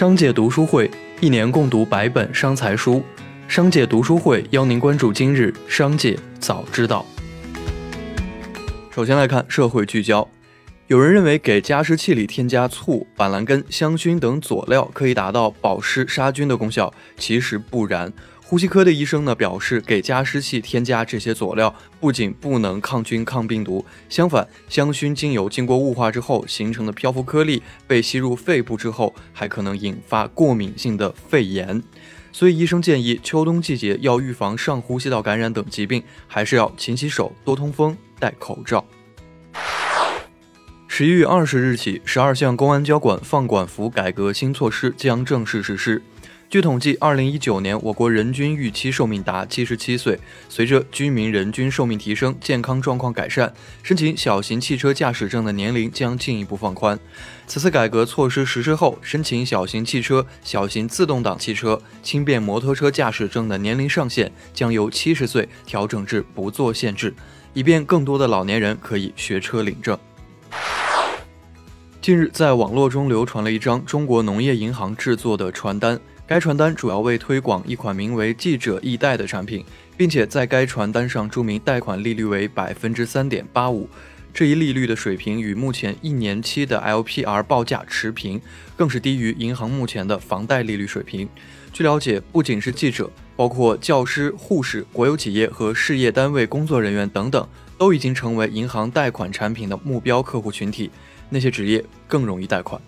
商界读书会一年共读百本商财书，商界读书会邀您关注今日商界早知道。首先来看社会聚焦，有人认为给加湿器里添加醋、板蓝根、香薰等佐料可以达到保湿杀菌的功效，其实不然。呼吸科的医生呢表示，给加湿器添加这些佐料，不仅不能抗菌抗病毒，相反，香薰精油经过雾化之后形成的漂浮颗粒被吸入肺部之后，还可能引发过敏性的肺炎。所以，医生建议秋冬季节要预防上呼吸道感染等疾病，还是要勤洗手、多通风、戴口罩。十一月二十日起，十二项公安交管放管服改革新措施将正式实施。据统计，二零一九年我国人均预期寿命达七十七岁。随着居民人均寿命提升，健康状况改善，申请小型汽车驾驶证的年龄将进一步放宽。此次改革措施实施后，申请小型汽车、小型自动挡汽车、轻便摩托车驾驶证的年龄上限将由七十岁调整至不做限制，以便更多的老年人可以学车领证。近日，在网络中流传了一张中国农业银行制作的传单。该传单主要为推广一款名为“记者易贷”的产品，并且在该传单上注明贷款利率为百分之三点八五。这一利率的水平与目前一年期的 LPR 报价持平，更是低于银行目前的房贷利率水平。据了解，不仅是记者，包括教师、护士、国有企业和事业单位工作人员等等，都已经成为银行贷款产品的目标客户群体。那些职业更容易贷款。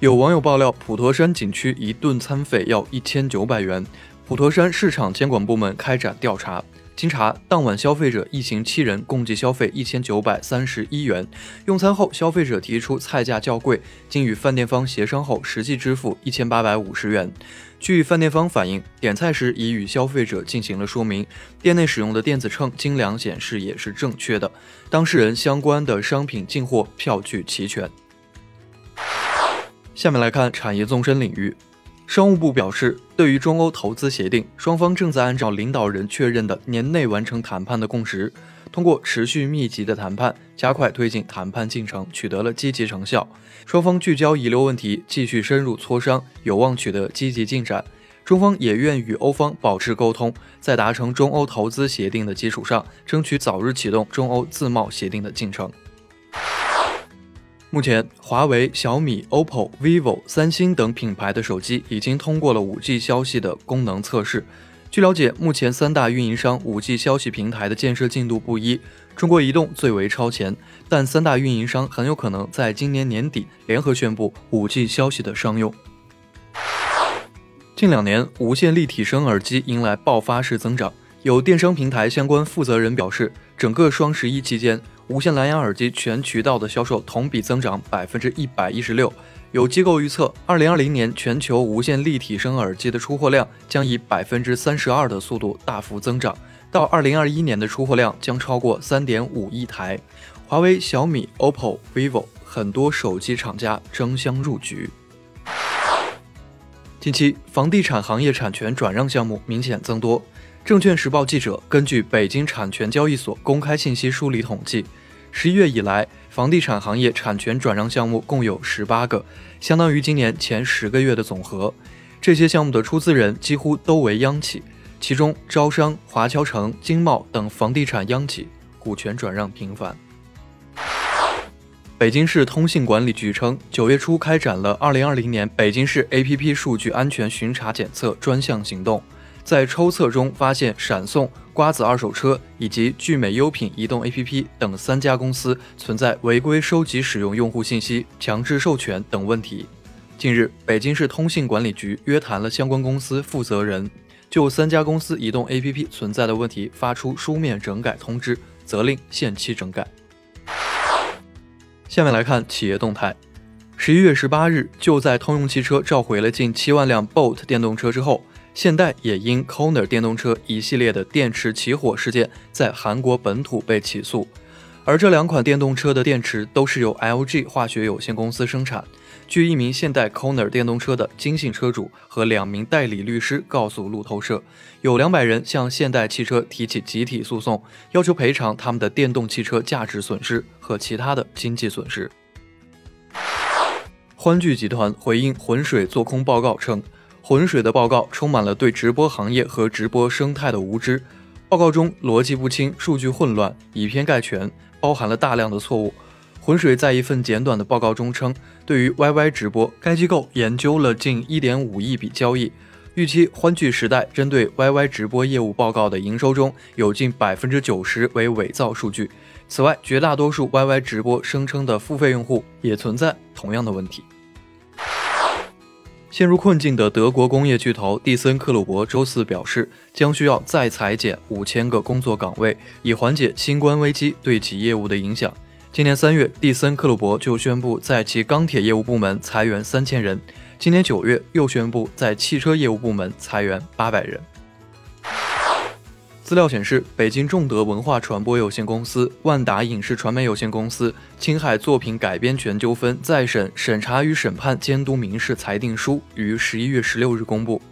有网友爆料，普陀山景区一顿餐费要一千九百元。普陀山市场监管部门开展调查，经查，当晚消费者一行七人共计消费一千九百三十一元。用餐后，消费者提出菜价较贵，经与饭店方协商后，实际支付一千八百五十元。据饭店方反映，点菜时已与消费者进行了说明，店内使用的电子秤斤两显示也是正确的，当事人相关的商品进货票据齐全。下面来看产业纵深领域。商务部表示，对于中欧投资协定，双方正在按照领导人确认的年内完成谈判的共识，通过持续密集的谈判，加快推进谈判进程，取得了积极成效。双方聚焦遗留问题，继续深入磋商，有望取得积极进展。中方也愿与欧方保持沟通，在达成中欧投资协定的基础上，争取早日启动中欧自贸协定的进程。目前，华为、小米、OPPO、vivo、三星等品牌的手机已经通过了 5G 消息的功能测试。据了解，目前三大运营商 5G 消息平台的建设进度不一，中国移动最为超前，但三大运营商很有可能在今年年底联合宣布 5G 消息的商用。近两年，无线立体声耳机迎来爆发式增长。有电商平台相关负责人表示，整个双十一期间。无线蓝牙耳机全渠道的销售同比增长百分之一百一十六。有机构预测，二零二零年全球无线立体声耳机的出货量将以百分之三十二的速度大幅增长，到二零二一年的出货量将超过三点五亿台。华为、小米、OPPO、vivo 很多手机厂家争相入局。近期，房地产行业产权转让项目明显增多。证券时报记者根据北京产权交易所公开信息梳理统计，十一月以来，房地产行业产权转让项目共有十八个，相当于今年前十个月的总和。这些项目的出资人几乎都为央企，其中招商、华侨城、金茂等房地产央企股权转让频繁。北京市通信管理局称，九月初开展了二零二零年北京市 APP 数据安全巡查检测专项行动。在抽测中发现闪送、瓜子二手车以及聚美优品移动 APP 等三家公司存在违规收集使用用户信息、强制授权等问题。近日，北京市通信管理局约谈了相关公司负责人，就三家公司移动 APP 存在的问题发出书面整改通知，责令限期整改。下面来看企业动态。十一月十八日，就在通用汽车召回了近七万辆 Bolt 电动车之后。现代也因 Kona 电动车一系列的电池起火事件，在韩国本土被起诉。而这两款电动车的电池都是由 LG 化学有限公司生产。据一名现代 Kona 电动车的金姓车主和两名代理律师告诉路透社，有两百人向现代汽车提起集体诉讼，要求赔偿他们的电动汽车价值损失和其他的经济损失。欢聚集团回应浑水做空报告称，浑水的报告充满了对直播行业和直播生态的无知。报告中逻辑不清，数据混乱，以偏概全，包含了大量的错误。浑水在一份简短的报告中称，对于 YY 直播，该机构研究了近1.5亿笔交易，预期欢聚时代针对 YY 直播业务报告的营收中有近百分之九十为伪造数据。此外，绝大多数 YY 直播声称的付费用户也存在同样的问题。陷入困境的德国工业巨头蒂森克虏伯周四表示，将需要再裁减五千个工作岗位，以缓解新冠危机对其业务的影响。今年三月，蒂森克虏伯就宣布在其钢铁业务部门裁员三千人，今年九月又宣布在汽车业务部门裁员八百人。资料显示，北京众德文化传播有限公司、万达影视传媒有限公司侵害作品改编权纠纷再审审查与审判监督民事裁定书于十一月十六日公布。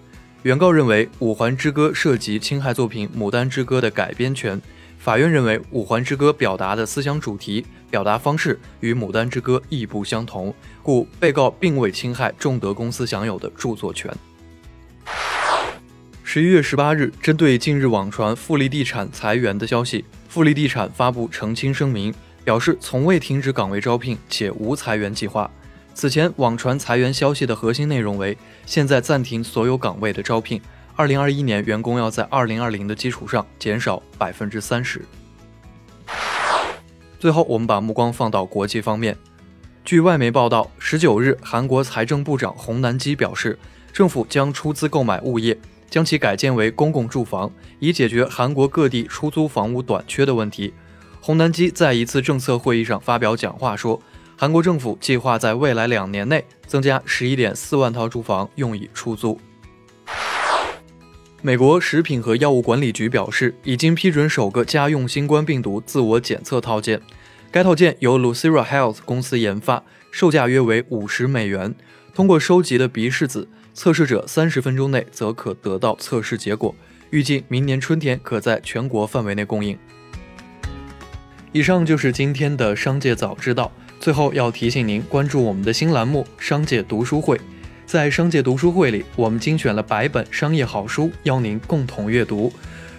原告认为，《五环之歌》涉及侵害作品《牡丹之歌》的改编权。法院认为，《五环之歌》表达的思想主题、表达方式与《牡丹之歌》亦不相同，故被告并未侵害众德公司享有的著作权。十一月十八日，针对近日网传富力地产裁员的消息，富力地产发布澄清声明，表示从未停止岗位招聘，且无裁员计划。此前网传裁员消息的核心内容为：现在暂停所有岗位的招聘，二零二一年员工要在二零二零的基础上减少百分之三十。最后，我们把目光放到国际方面。据外媒报道，十九日，韩国财政部长洪南基表示，政府将出资购买物业。将其改建为公共住房，以解决韩国各地出租房屋短缺的问题。洪南基在一次政策会议上发表讲话说，韩国政府计划在未来两年内增加十一点四万套住房用以出租。美国食品和药物管理局表示，已经批准首个家用新冠病毒自我检测套件，该套件由 Lucira Health 公司研发，售价约为五十美元。通过收集的鼻拭子。测试者三十分钟内则可得到测试结果，预计明年春天可在全国范围内供应。以上就是今天的商界早知道。最后要提醒您关注我们的新栏目《商界读书会》。在商界读书会里，我们精选了百本商业好书，邀您共同阅读。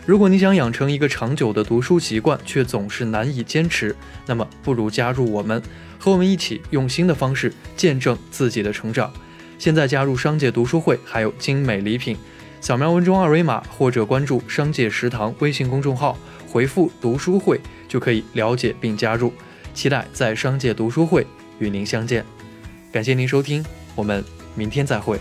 如果你想养成一个长久的读书习惯，却总是难以坚持，那么不如加入我们，和我们一起用新的方式见证自己的成长。现在加入商界读书会，还有精美礼品。扫描文中二维码，或者关注“商界食堂”微信公众号，回复“读书会”就可以了解并加入。期待在商界读书会与您相见。感谢您收听，我们明天再会。